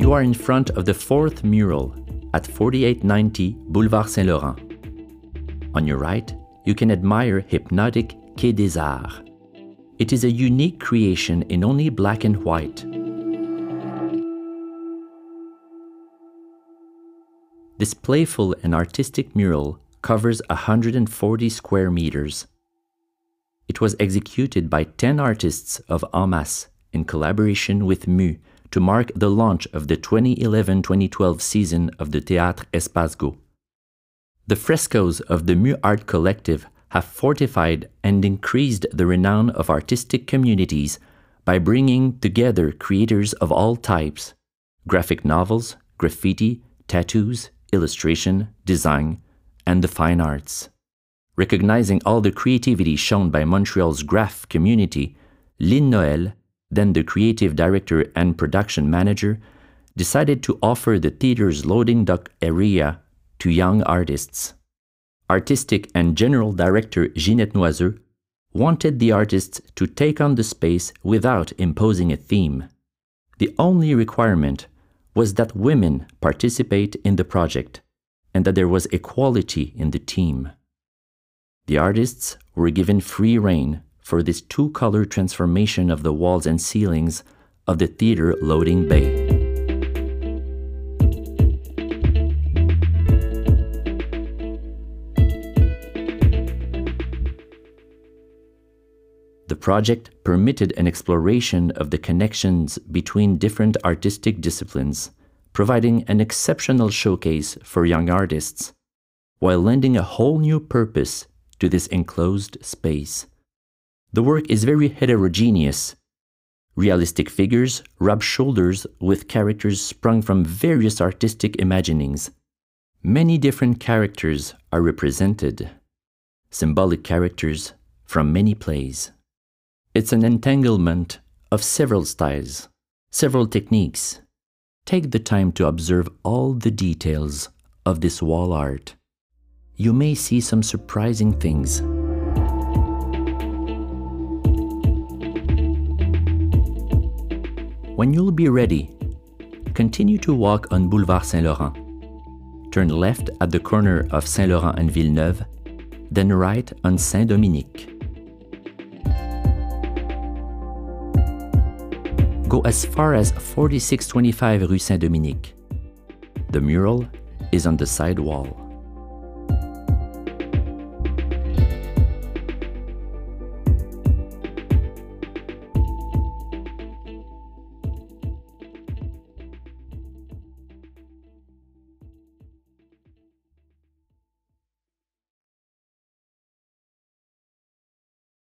You are in front of the fourth mural at 4890 Boulevard Saint Laurent. On your right, you can admire Hypnotic Quai des Arts. It is a unique creation in only black and white. This playful and artistic mural covers 140 square meters. It was executed by 10 artists of En Masse in collaboration with MU to mark the launch of the 2011 2012 season of the Théâtre Espace Go. The frescoes of the MU Art Collective have fortified and increased the renown of artistic communities by bringing together creators of all types graphic novels, graffiti, tattoos, illustration, design, and the fine arts. Recognizing all the creativity shown by Montreal's graph community, Lynn Noël, then the creative director and production manager, decided to offer the theater's loading dock area to young artists. Artistic and general director Ginette Noiseux wanted the artists to take on the space without imposing a theme. The only requirement was that women participate in the project and that there was equality in the team. The artists were given free rein for this two color transformation of the walls and ceilings of the theater loading bay. The project permitted an exploration of the connections between different artistic disciplines, providing an exceptional showcase for young artists, while lending a whole new purpose to this enclosed space. The work is very heterogeneous. Realistic figures rub shoulders with characters sprung from various artistic imaginings. Many different characters are represented, symbolic characters from many plays. It's an entanglement of several styles, several techniques. Take the time to observe all the details of this wall art. You may see some surprising things. When you'll be ready, continue to walk on Boulevard Saint Laurent. Turn left at the corner of Saint Laurent and Villeneuve, then right on Saint Dominique. go as far as 4625 Rue Saint-Dominique. The mural is on the side wall.